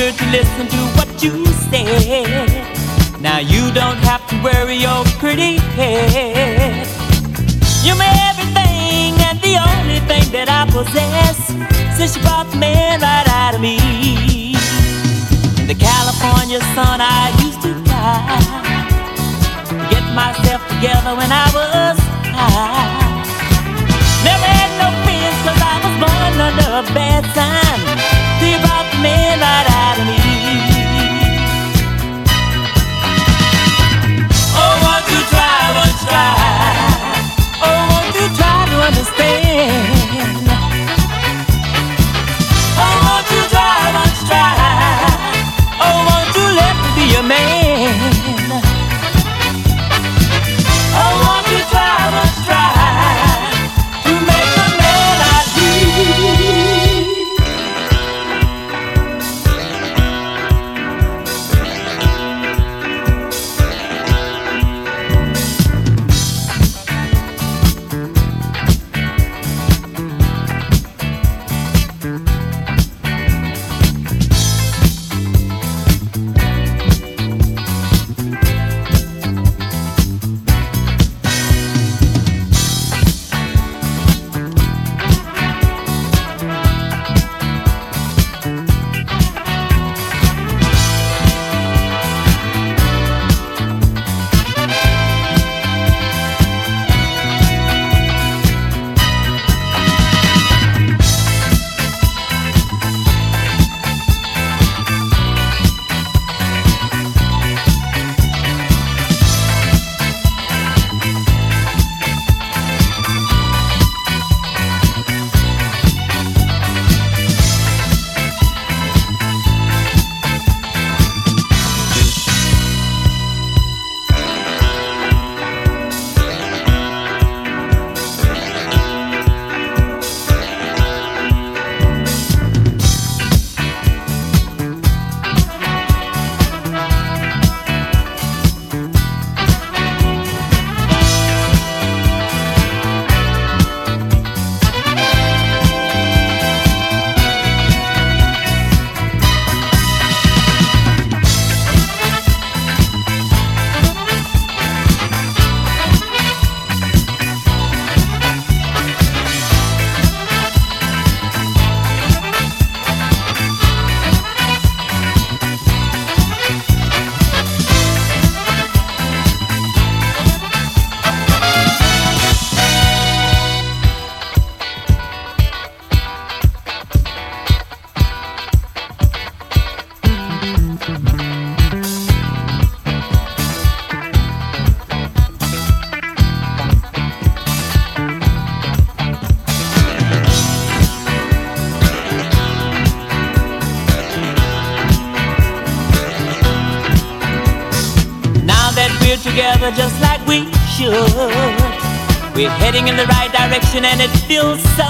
sure to listen to what you say. Now you don't have to worry your pretty head. You're my everything and the only thing that I possess since you brought the man right out of me. In the California sun, I used to cry. Get myself together when I was high. Never had no fears, cause I was born under a bad sign about the midnight me. And it feels so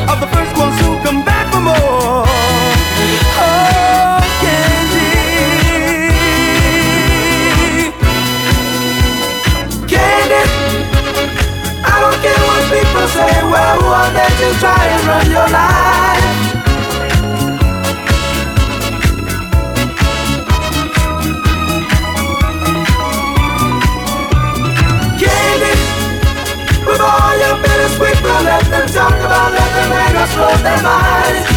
run your life. Candy, with all your bittersweet, don't let them talk about let them let us close their minds.